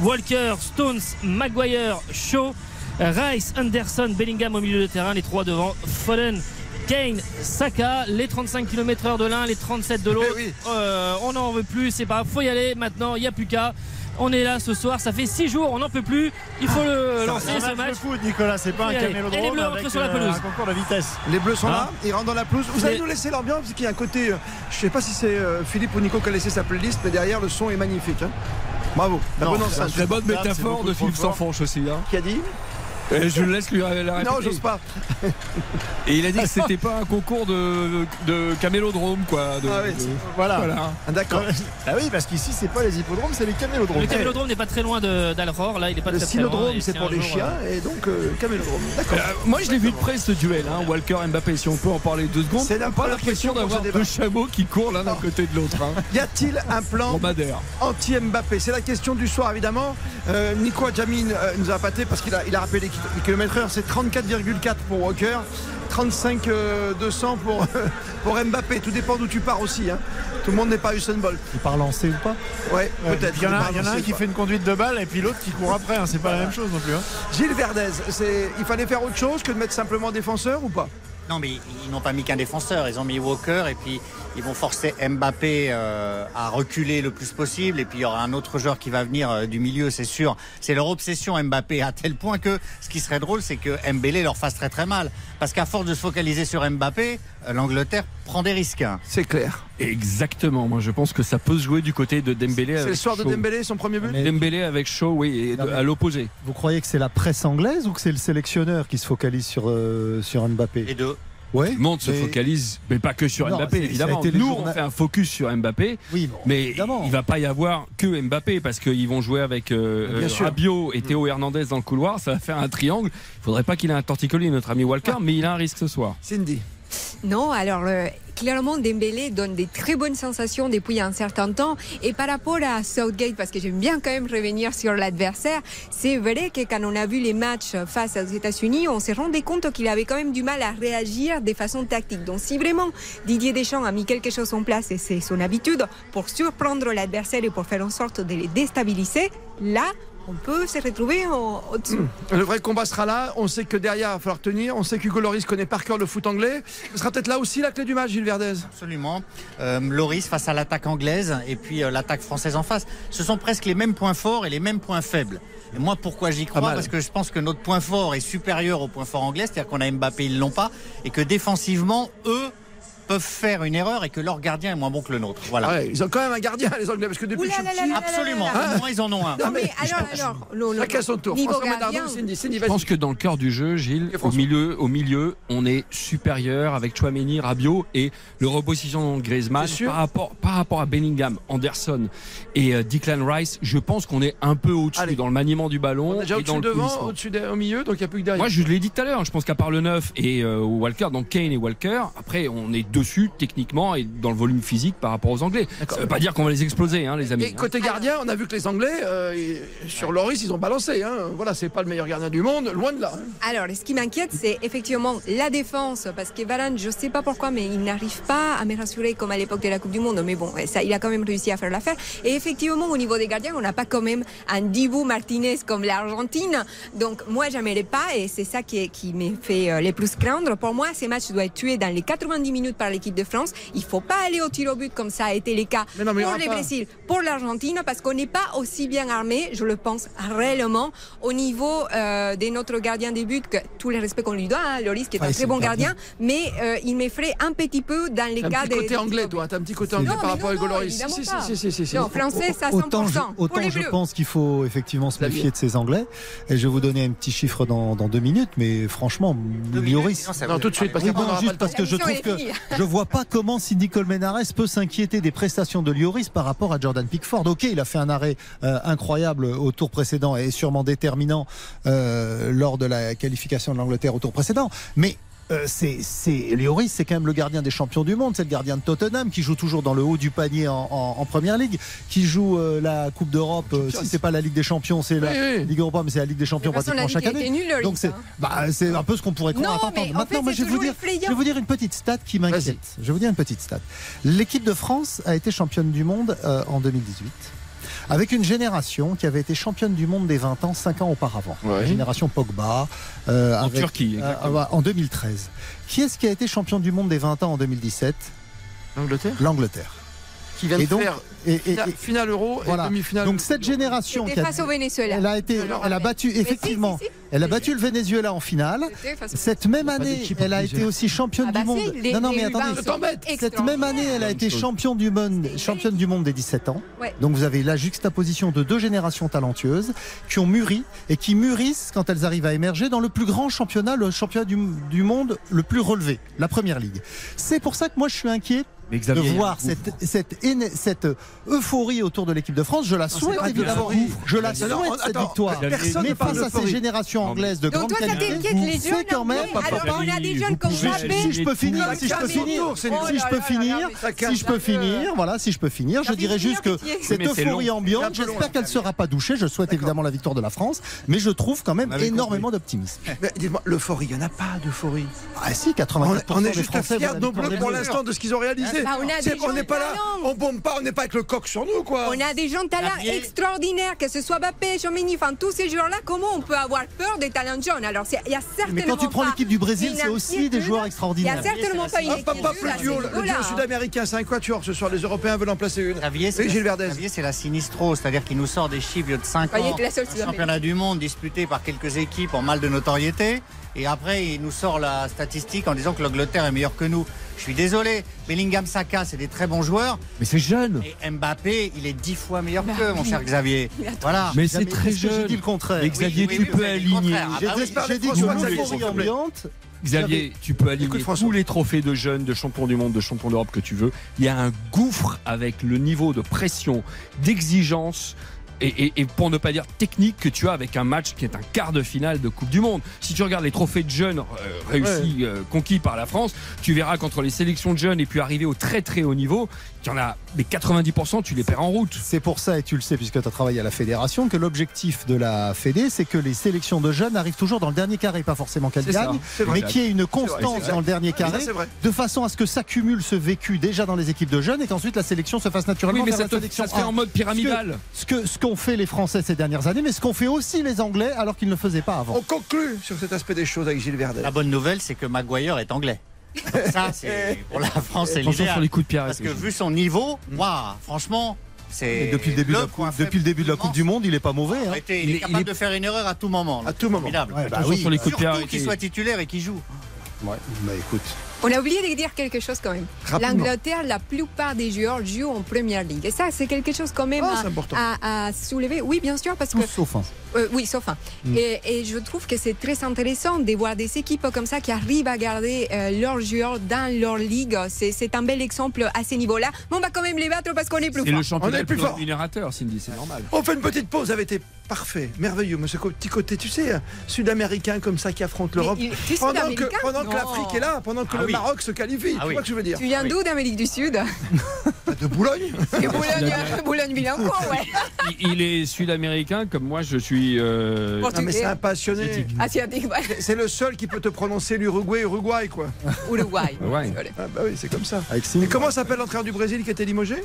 Walker, Stones, Maguire, Shaw, euh, Rice, Anderson, Bellingham au milieu de terrain, les trois devant. Foden, Kane, Saka, les 35 km/h de l'un, les 37 de l'autre. Eh oui. Euh, on n'en veut plus, c'est pas grave, faut y aller maintenant, il n'y a plus qu'à. On est là ce soir, ça fait 6 jours, on n'en peut plus. Il faut le lancer C'est un ce match. de foot, Nicolas, c'est pas un allez. Et les camélodrome Bleus rentrent sur la euh, pelouse. un concours de vitesse. Les Bleus sont Hein là, ils rentrent dans la pelouse. Vous allez nous laisser l'ambiance parce qu'il y a un côté. euh, je sais pas si c'est Philippe ou Nico qui a laissé sa playlist, mais derrière le son est magnifique. hein. Bravo, la Non, bonne c'est enceinte. Très bonne métaphore de Philippe. Sanfonche aussi. Hein. Qui a dit? Je le laisse lui la répéter. Non, j'ose pas. Et il a dit que c'était pas un concours de, de camélodrome, quoi. de- Ah oui, de- Voilà. Voilà. D'accord. Ah oui, parce qu'ici, c'est pas les hippodromes, c'est les camélodromes. Le camélodrome n'est pas très loin d'Alror, là il est pas Le très, c'est pour les jour, chiens, euh, et donc euh, camélodrome. D'accord. Euh, moi, je l'ai vu de près ce duel, hein, Walker Mbappé. Si on peut en parler deux secondes, C'est la pas l'impression d'avoir deux chameaux qui courent l'un d'un côté de l'autre. Hein. (laughs) Y a-t-il un plan anti-Mbappé? C'est la question du soir, évidemment. Euh, Nico Adjamin euh, nous a appâté parce qu'il a, il a rappelé les, kilomètres heure. C'est 34,4 pour Walker, 35 euh, 200 pour, (laughs) pour Mbappé. Tout dépend d'où tu pars aussi. hein. Tout le monde n'est pas Usain Bolt. Il part lancer ou pas? Ouais, Ouais, peut-être. Il y en a, Pas il y en a un qui fait une conduite de balle et puis l'autre qui court après. hein, C'est pas la même chose non plus. hein. Gilles Verdez, il fallait faire autre chose que de mettre simplement défenseur ou pas? Non, mais ils n'ont pas mis qu'un défenseur, ils ont mis Walker et puis ils vont forcer Mbappé euh, à reculer le plus possible. Et puis il y aura un autre joueur qui va venir euh, du milieu, c'est sûr. C'est leur obsession Mbappé à tel point que ce qui serait drôle, c'est que Mbélé leur fasse très très mal. Parce qu'à force de se focaliser sur Mbappé, euh, l'Angleterre prend des risques. C'est clair. Exactement. Moi, je pense que ça peut se jouer du côté de Dembélé. C'est le soir de Shaw. Dembélé, son premier but Mais- Dembélé avec Shaw, oui, et de- à l'opposé. Vous croyez que c'est la presse anglaise ou que c'est le sélectionneur qui se focalise sur, euh, sur Mbappé? Les deux. Ouais. Le monde se focalise, mais pas que sur Non, Mbappé, évidemment. Nous, on fait un focus sur Mbappé. Oui, bon, Mais évidemment. il va pas y avoir que Mbappé parce qu'ils vont jouer avec euh, euh. Rabiot et Théo Hernandez dans le couloir. Ça va faire un triangle. Il faudrait pas qu'il ait un torticolis, notre ami Walker, mais il a un risque ce soir. Cindy. Non, alors clairement, Dembélé donne des très bonnes sensations depuis un certain temps. Et par rapport à Southgate, parce que j'aime bien quand même revenir sur l'adversaire, c'est vrai que quand on a vu les matchs face aux États-Unis, on s'est rendu compte qu'il avait quand même du mal à réagir de façon tactique. Donc si vraiment Didier Deschamps a mis quelque chose en place, et c'est son habitude, pour surprendre l'adversaire et pour faire en sorte de les déstabiliser, là, on peut se retrouver en- au-dessus. Le vrai combat sera là. On sait que derrière, il va falloir tenir. On sait qu'Hugo Loris connaît par cœur le foot anglais. Ce sera peut-être là aussi la clé du match, Gilles Verdez. Absolument. Euh, Loris face à l'attaque anglaise et puis euh, l'attaque française en face. Ce sont presque les mêmes points forts et les mêmes points faibles. Et moi, pourquoi j'y crois? Mal. Parce que je pense que notre point fort est supérieur au point fort anglais, c'est-à-dire qu'on a Mbappé, ils l'ont pas, et que défensivement, eux peuvent faire une erreur et que leur gardien est moins bon que le nôtre. Voilà. Ouais, ils ont quand même un gardien, les Anglais, parce que depuis que je suis petit- là là Absolument. Au moins, ils en ont un. Non, mais alors, alors, le- son tour. niveau François gardien, Menardon, Cindy, Cindy, Je pense que dans le cœur du jeu, Gilles, au milieu, au milieu, on est supérieur avec Chouameni, Rabiot et le repositionnement de Griezmann par rapport, par rapport à Bellingham, Anderson et euh, Declan Rice. Je pense qu'on est un peu Allez. au-dessus dans le maniement du ballon On est déjà et dans le devant, au-dessus de- au milieu, donc il n'y a plus que derrière. Moi, je l'ai dit tout à l'heure. Je pense qu'à part le 9 et euh, Walker, donc Kane et Walker, après, on est dessus techniquement et dans le volume physique par rapport aux Anglais. Ça veut pas dire qu'on va les exploser, hein, les amis. Et côté gardien, on a vu que les Anglais, euh, sur Loris, ils ont balancé. Hein. Voilà, c'est pas le meilleur gardien du monde, loin de là. hein. Alors, ce qui m'inquiète, c'est effectivement la défense, parce que Varane, je sais pas pourquoi, mais il n'arrive pas à me rassurer comme à l'époque de la Coupe du Monde. Mais bon, ça, il a quand même réussi à faire l'affaire. Et effectivement, au niveau des gardiens, on n'a pas quand même un Dibu Martinez comme l'Argentine. Donc, moi, j'aimerais pas, et c'est ça qui, qui me fait euh, le plus craindre. Pour moi, ces matchs doivent être tués dans les 90 minutes par l'équipe de France. Il faut pas aller au tir au but comme ça a été le cas Mais non, mais il y pour le. Brésil, pour l'Argentine, parce qu'on n'est pas aussi bien armé, je le pense réellement, au niveau euh, de notre gardien de but, que tout le respect qu'on lui doit, hein, Loris, qui est Ouais, un très bon gardien, mais euh, il m'effraie un petit peu dans les T'as cas un petit des. côté anglais, toi. T'as un petit côté anglais Non, par rapport à Loris. Si, évidemment si, pas. si, si, si, si. Non, français, ça 100%. Autant je, autant les je pense qu'il faut effectivement se La méfier de ces Anglais. Et je vais vous donner un petit chiffre dans, dans deux minutes, mais franchement, ça Non, tout de suite, parce juste parce que je trouve que. Je vois pas comment Cindy Colmenares peut s'inquiéter des prestations de Lloris par rapport à Jordan Pickford. Ok, il a fait un arrêt euh, incroyable au tour précédent et sûrement déterminant euh, lors de la qualification de l'Angleterre au tour précédent, mais euh, c'est, c'est Lloris, c'est quand même le gardien des champions du monde, c'est le gardien de Tottenham qui joue toujours dans le haut du panier en, en, en première ligue, qui joue euh, la Coupe d'Europe. euh, si c'est pas la Ligue des Champions, c'est la Oui, oui. Ligue Europa, mais c'est la Ligue des Champions De toute façon, pratiquement chaque année. Lloris, Donc c'est, hein. bah, c'est un peu ce qu'on pourrait croire. Non, mais maintenant, fait, moi, je vais vous dire, effrayant. je vais vous dire une petite stat qui m'inquiète. Vas-y. Je vais vous dire une petite stat. L'équipe de France a été championne du monde euh, en 2018. Avec une génération qui avait été championne du monde des 20 ans 5 ans auparavant. Ouais. La génération Pogba. euh, En avec- Turquie, euh, euh, en 2013. Qui est-ce qui a été champion du monde des 20 ans en 2017 L'Angleterre L'Angleterre. Qui vient de Et donc, faire et- et- finale, et- finale euro voilà. et demi-finale. Donc cette génération qui a- face au Venezuela. elle a été, elle a battu si, effectivement, si, si. elle a battu le Venezuela en finale. Cette même année, elle a été aussi championne Ah bah du monde. les- non, non, mais U20 attendez. Cette même année, elle a été chose. champion du monde, championne du monde des 17 ans. Ouais. Donc vous avez la juxtaposition de deux générations talentueuses qui ont mûri et qui mûrissent quand elles arrivent à émerger dans le plus grand championnat, le championnat du, du monde le plus relevé, la Première Ligue. C'est pour ça que moi je suis inquiet de Xavier, voir cette, cette, éne- cette euphorie autour de l'équipe de France. Je la souhaite pas de évidemment. Je la souhaite non, cette attends, victoire. personne Mais face à ces générations anglaises de Donc grande qualité, t'inquiète les c'est jeunes quand même Alors on a des jeunes comme si je peux finir, Bah, si je peux finir, Oh si je peux finir, si je peux finir, voilà, si je peux finir, je dirais juste que cette euphorie ambiante, j'espère qu'elle ne sera pas douchée. Je souhaite évidemment la victoire de la France, mais je trouve quand même énormément d'optimisme. Mais dites-moi, l'euphorie, il n'y en a pas d'euphorie. Ah si, On, 84% on est juste Français fiers pour l'instant de ce qu'ils ont réalisé. Bah, on a C'est- des on gens n'est pas là, talents. on bombe pas, on n'est pas avec le coq sur nous, quoi. On a des gens talents Xavier. extraordinaires, que ce soit Mbappé, Chomini, enfin tous ces joueurs-là, comment on peut avoir peur des talents jeunes Alors il y a certainement Mais quand tu prends pas l'équipe du Brésil, c'est aussi des joueurs Il y extraordinaires. a certainement pas une hop, hop, inquiétude le duo, le duo sud-américain, c'est un quatuor ce soir. Les Européens veulent en placer une. Xavier, c'est Oui, la- Gilles Verdez. Xavier, c'est la sinistro, c'est-à-dire qu'il nous sort des chiffres de 5 Voyez ans, championnat du monde disputé par quelques équipes en mal de notoriété, et après il nous sort la statistique en disant que l'Angleterre est meilleure que nous. Je suis désolé, Bellingham, Saka, c'est des très bons joueurs, Mais c'est jeune. et Mbappé, il est 10 fois meilleur Bah qu'eux, mon oui. cher Xavier. (laughs) Voilà. Mais c'est très que J'ai jeune. dit le contraire. Mais Xavier, oui, tu oui, vous peux aligner. Ah J'ai bah oui. j'ai dit que Xavier, tu peux aligner Écoute, tous les trophées de jeunes, de champions du monde, de champions d'Europe que tu veux. Il y a un gouffre avec le niveau de pression, d'exigence et, et- et pour ne pas dire technique que tu as avec un match qui est un quart de finale de Coupe du Monde. Si tu regardes les trophées de jeunes euh, réussis, euh, conquis par la France, tu verras qu'entre les sélections de jeunes et puis arriver au très très haut niveau, il y en a mais 90% tu les perds en route. C'est pour ça, et tu le sais puisque tu as travaillé à la fédération, que l'objectif de la Fédé, c'est que les sélections de jeunes arrivent toujours dans le dernier carré. Pas forcément qu'elles gagnent, mais qu'il y ait une constance vrai. dans le dernier ça, carré, c'est vrai. de façon à ce que s'accumule ce vécu déjà dans les équipes de jeunes et qu'ensuite la sélection se fasse naturellement. Oui, mais vers ça la te- sélection ça se fait en mode pyramidal. Ce que ce qu'ont fait les Français ces dernières années, mais ce qu'ont fait aussi les Anglais alors qu'ils ne le faisaient pas avant. On conclut sur cet aspect des choses avec Gilles Verdel. La bonne nouvelle, c'est que Maguire est anglais. Donc ça, c'est (laughs) pour la France, c'est l'idéal. sur les coups de pied Parce que vu son niveau, waouh, franchement, c'est Et depuis le début, de la, coupe, depuis le début de la Coupe du Monde, il est pas mauvais. hein. Arrêtez, il, est capable de faire une erreur à tout moment. À tout moment. Formidable. Ouais, bah Attention oui. sur les coups de pied Surtout qu'il soit titulaire et qu'il joue. Ouais, bah écoute. On a oublié de dire quelque chose quand même. L'Angleterre, la plupart des joueurs jouent en première ligue. Et ça, c'est quelque chose quand même Ah, à- soulever. Oui, bien sûr, parce que sauf. Euh, oui, sauf un. Mm. Et, et je trouve que c'est très intéressant de voir des équipes comme ça qui arrivent à garder euh, leurs joueurs dans leur ligue. C'est c'est un bel exemple à ce niveau-là. Mais on va quand même les battre parce qu'on est plus C'est fort. le championnat On est plus plus fort. rémunérateur, Cindy, c'est normal. On fait une petite pause, ça avait été parfait, merveilleux, mais ce co- petit côté, tu sais, euh, sud-américain comme ça qui affronte l'Europe. il- tu es Pendant que, sud-américain pendant que l'Afrique est là, pendant que Ah le oui. Maroc se qualifie, Ah tu oui. vois ce que je veux dire Tu viens d'où d'Amérique du Sud? De Boulogne Et Boulogne, Boulogne-Billancourt, ouais. Il, il est sud-américain comme moi, je suis. Euh. Ah, mais c'est un passionné. Asiatique. C'est le seul qui peut te prononcer l'Uruguay, Uruguay, quoi. Uruguay. Ah bah oui, c'est comme ça. Avec Et comment s'appelle l'entraîneur du Brésil qui a été limogé?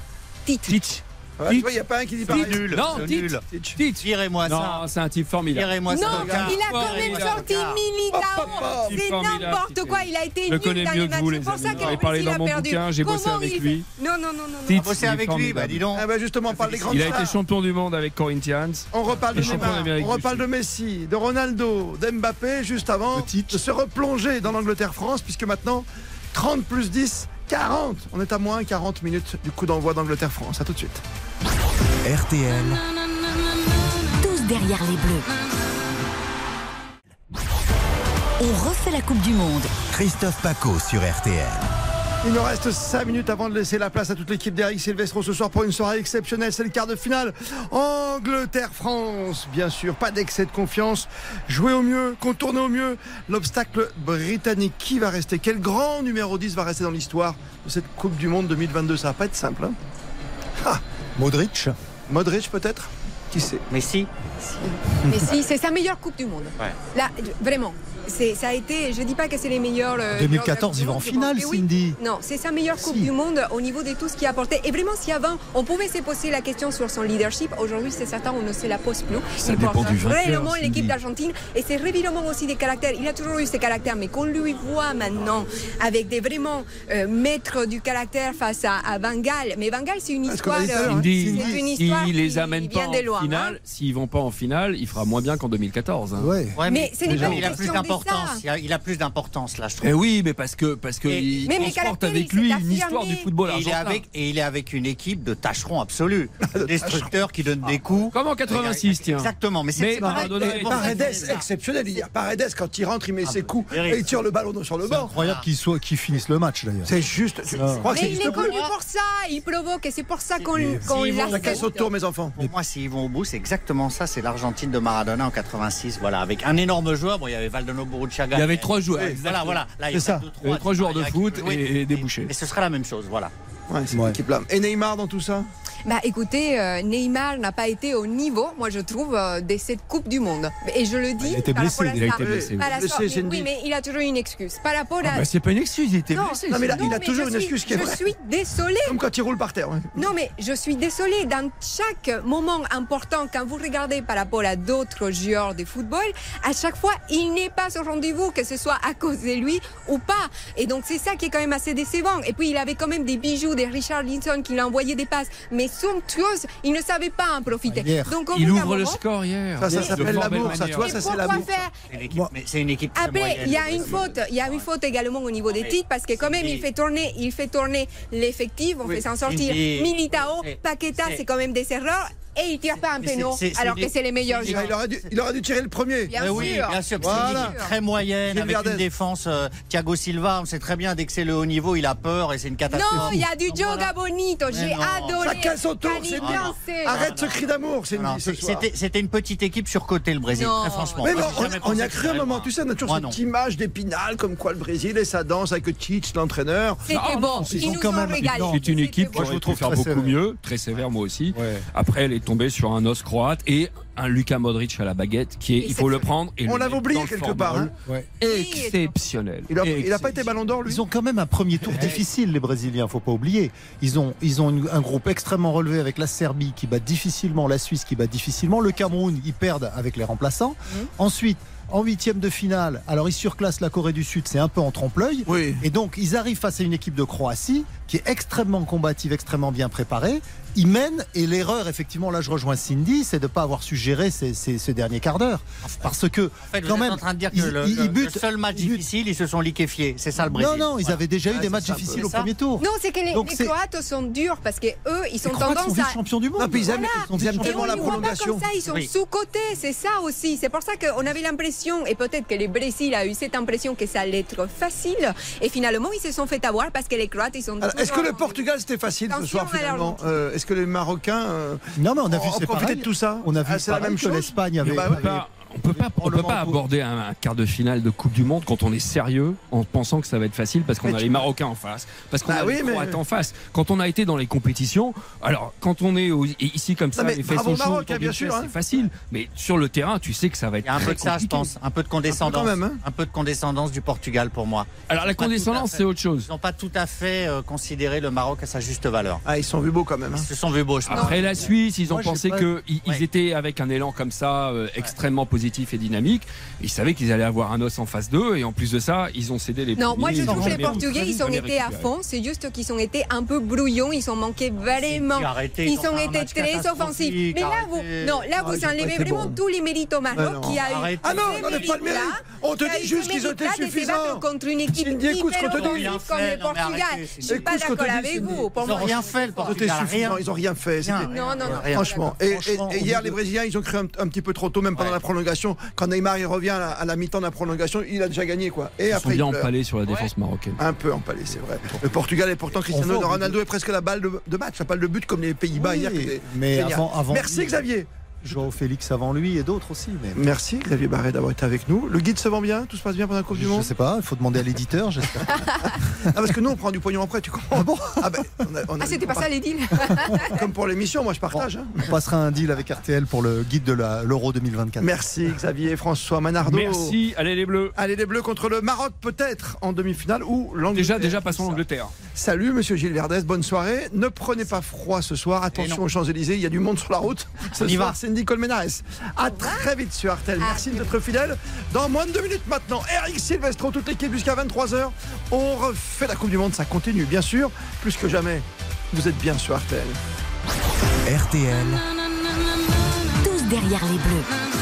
Tite. Tite. Ouais, Tu vois, il n'y a pas un qui dit pareil. Nul. Non, nul. Tite. Virez-moi ça. Non, c'est un type formidable. Virez-moi Non, ça. il a quand même sorti Militao. Hop, hop, hop. C'est n'importe quoi. Il a été nul connais dans mieux les matchs. vous, C'est les pour ça dans a mon perdu. bouquin, j'ai bossé avec il lui. Non, non, non, non. non. Il est avec lui, bah dis donc. Ah bah justement, on parle des grandes Il a été champion du monde avec Corinthians. On reparle de Neymar, on reparle de Messi, de Ronaldo, d'Mbappé, juste avant de se replonger dans l'Angleterre-France, puisque maintenant, 30 plus 10, 40. On est à moins 40 minutes du coup d'envoi d'Angleterre-France. À tout de suite. RTL, Tous derrière les Bleus. On refait la Coupe du Monde. Christophe Paco sur RTL. Il nous reste 5 minutes avant de laisser la place à toute l'équipe d'Eric Silvestro ce soir pour une soirée exceptionnelle. C'est le quart de finale. Angleterre-France, bien sûr. Pas d'excès de confiance. Jouer au mieux, contourner au mieux. L'obstacle britannique. Qui va rester Quel grand numéro 10 va rester dans l'histoire de cette Coupe du Monde 2022 Ça va pas être simple. hein Ah, Modric. Modric peut-être? Qui sait? Mais si. Mais si, c'est sa meilleure Coupe du Monde. Ouais. Là, vraiment. C'est, ça a été, je dis pas que c'est les meilleurs. euh, 2014, joueurs de la il va en Coupe du Monde, finale, oui. Cindy. Non, c'est sa meilleure Coupe Si. du Monde au niveau de tout ce qu'il a apporté. Et vraiment, si avant, on pouvait se poser la question sur son leadership, aujourd'hui, c'est certain, on ne se la pose plus. Ça il dépend porte vraiment Cindy. l'équipe d'Argentine. Et c'est révélement aussi des caractères. Il a toujours eu ces caractères, mais qu'on lui voit maintenant avec des vraiment euh, maîtres du caractère face à, à Van Gaal. Mais Van Gaal, c'est une histoire. euh. Cindy, c'est une histoire s'il les qui amène pas en hein. finale, s'ils vont pas en finale, il fera moins bien qu'en 2014. hein. Ouais. Ouais, Mais pas une il a plus d'importance. Il a, il a plus d'importance là, je trouve. Eh oui, mais parce que parce que Et- il Mais transporte avec il lui une histoire du football Et il, est avec, et il est avec une équipe de tâcherons absolus. (laughs) Destructeurs qui donnent des coups. Comme en 86, tiens. Exactement, mais c'est Mais Paredes, c'est ça. exceptionnel hier. Paredes, quand il rentre, il met ses coups et il tire le ballon sur le C'est banc. incroyable qu'il soit, qu'il finisse le match d'ailleurs. C'est juste. Je Ah. crois que ça Mais il est connu pour ça, il provoque et c'est pour ça qu'on Mais qu'on s'ils vont- Chacun l'accepte. son tour, mes enfants. Pour moi, s'ils vont au bout, c'est exactement ça. C'est l'Argentine de Maradona en 86. Voilà, avec un énorme joueur. Bon, il y avait Valdano Burruchaga. Il y avait trois joueurs. Voilà, voilà. Là, il y ça. deux, Il y avait trois joueurs de foot jouer. et des bouchers. Et ce sera la même chose. Voilà. Ouais, Ouais. Et Neymar dans tout ça? Bah écoutez, euh, Neymar n'a pas été au niveau, moi je trouve, euh, de cette Coupe du Monde. Et je le dis. Il a été blessé, il a été blessé, oui. Mais- Cindy. oui, mais il a toujours une excuse. Par rapport à. Ah bah, c'est pas une excuse, il était non, blessé. Non, mais il a- il a mais toujours une suis- excuse qui est Je suis désolée. Comme quand il roule par terre. ouais. Non, mais je suis désolée. Dans chaque moment important, quand vous regardez par rapport à d'autres joueurs de football, à chaque fois, il n'est pas au rendez-vous, que ce soit à cause de lui ou pas. Et donc, c'est ça qui est quand même assez décevant. Et puis, il avait quand même des bijoux de Richard Linson qui l'a envoyé des passes. Mais somptueuses, il ne savait pas en profiter. Hier. Donc, Il ouvre le score hier. Ça, ça s'appelle l'amour, ça, tu vois, ça c'est pourquoi l'amour. faire C'est une équipe, mais c'est une équipe très après, moyenne. il y a une faute, il y a une faute également au niveau des titres parce que quand même il fait tourner, il fait tourner l'effectif, on fait s'en sortir. Militao, Paqueta, c'est quand même des erreurs. Et il tire pas un péno alors que c'est les meilleurs joueurs. Il aurait, dû, il aurait dû tirer le premier. Bien oui, sûr. bien sûr. que Voilà. une très moyenne avec Verdez. une défense. euh, Thiago Silva, on sait très bien dès que c'est le haut niveau, il a peur et c'est une catastrophe. Non, il y a du Joga Bonito. J'ai adoré. Ça casse autour, c'est dansé. Arrête ce cri d'amour, C'était une petite équipe surcotée, le Brésil, Non. très franchement. On, on y a cru un que moment, tu sais, on a toujours cette image d'épinal comme quoi le Brésil et sa danse avec Tite, l'entraîneur. C'était bon. ils nous quand ont même- régalé. C'est une équipe qui Moi, je trouve faire beaucoup mieux, très sévère moi aussi. Après, elle est tombée sur un os croate et un Luka Modric à la baguette qui est, il faut le prendre et On le l'avait oublié quelque part, hein. Ouais. Exceptionnel. Il a, il a Excep- pas été ballon d'or, lui Ils ont quand même un premier tour difficile, les Brésiliens, faut pas oublier. Ils ont, ils ont une- un groupe extrêmement relevé avec la Serbie qui bat difficilement, la Suisse qui bat difficilement, le Cameroun, ils perdent avec les remplaçants. Ensuite, en huitième de finale, alors ils surclassent la Corée du Sud, c'est un peu en trompe-l'œil. Oui. Et donc, ils arrivent face à une équipe de Croatie qui est extrêmement combative, extrêmement bien préparée. Ils mènent, et l'erreur, effectivement, là je rejoins Cindy, c'est de ne pas avoir su gérer ces, ces- ce dernier quart d'heure. Parce que, En fait, vous quand êtes même, en train de dire que ils- le, ils- ils butent- le seul match ils butent- difficile, ils se sont liquéfiés. C'est ça le Brésil. Non, non, ils Voilà. avaient déjà eu des matchs difficiles au premier tour. Non, c'est que les, Donc les c'est- Croates sont durs parce que eux, ils sont Croates sont tendance à. vice-champions du monde. Non, puis ils aiment, Voilà. ils aiment tellement on la les voit pas prolongation. comme ça, ils sont Oui. sous-cotés, c'est ça aussi. C'est pour ça qu'on avait l'impression, et peut-être que le Brésil a eu cette impression que ça allait être facile, et finalement ils se sont fait avoir parce que les Croates, ils sont. Est-ce que le Portugal c'était facile ce soir finalement. Euh, Est-ce que les Marocains euh, Non, mais on a vu c'est profité de tout ça On a vu Ah, c'est la même que chose l'Espagne avait. Bah, on peut pas, on peut pas aborder un, un quart de finale de Coupe du Monde quand on est sérieux en pensant que ça va être facile parce qu'on a les Marocains en face, parce qu'on Bah a oui, les mais- Croates en face. Quand on a été dans les compétitions, alors quand on est au- ici comme ça, les fesses sont chaudes, hein, hein. c'est facile. Mais sur le terrain, tu sais que ça va être Il y a un très peu de ça, je pense. Un peu de condescendance. Un peu quand même, hein. Un peu de condescendance du Portugal pour moi. Alors la condescendance, c'est autre chose. Ils n'ont pas tout à fait euh, considéré le Maroc à sa juste valeur. Ah, ils sont vus beaux quand même. hein. Ils se sont vus beaux, je pense. Après la Suisse, ils ont Moi, pensé qu'ils étaient avec un élan comme ça, euh, extrêmement positif et dynamique. Ils savaient qu'ils allaient avoir un os en face d'eux, et en plus de ça, ils ont cédé les Non, premiers, moi je ils ont trouve que les Portugais, ils ont été à fond. C'est juste qu'ils ont été un peu brouillons, ils ont manqué vraiment. Si, arrêtez, ils ont été très offensifs. Mais là, vous, non, là, Ah, vous pas enlevez vraiment tous les mérites au Maroc qui a eu. Ah non, on pas le mérite. On te dit juste qu'ils ont été suffisants. contre une équipe hyper offensive comme le Portugal. Je suis Écoute pas d'accord avec vous. Ils n'ont rien fait, le Portugal. ils ont rien fait. Non, non, non. Rien. Franchement. Et, hier, les Brésiliens, ils ont cru un, petit peu trop tôt, même pendant la prolongation. Quand Neymar il revient à la, à la mi-temps de la prolongation, il a déjà gagné quoi. Et Ils sont après, bien empalés sur la défense marocaine. Un peu empalé, c'est vrai. Le Portugal est pourtant Cristiano Ronaldo est presque la balle de, de match, la balle de but comme les Pays-Bas Oui, hier. mais avant- avant Merci Xavier. Joao Félix avant lui et d'autres aussi. Mais Merci Xavier Barret d'avoir été avec nous. Le guide se vend bien, tout se passe bien pendant la Coupe du je Monde? sais pas, il faut demander à l'éditeur. j'espère. (laughs) Ah parce que nous on prend du pognon après, tu comprends? Ah bon? Ah ben, on a- on a- Ah, c'était pas ça les deals (laughs) Comme pour l'émission, moi je partage. hein. On passera un deal avec RTL pour le guide de l'Euro 2024. Merci Xavier, François Manardo. Merci, allez les Bleus. Allez les Bleus contre le Maroc peut-être en demi-finale ou l'Angleterre. Déjà, déjà passons l'Angleterre. Salut Monsieur Gilles Verdès, bonne soirée. Ne prenez pas froid ce soir. Attention non. aux Champs-Élysées, il y a du monde sur la route. Ce On y soir, va. c'est Nicole Ménarès. À très vite sur RTL. Merci d'être fidèle. Dans moins de deux minutes maintenant, Eric Silvestro, toute l'équipe jusqu'à 23h. On refait la Coupe du Monde, ça continue bien sûr. Plus que jamais, vous êtes bien sur RTL. RTL. Tous derrière les bleus.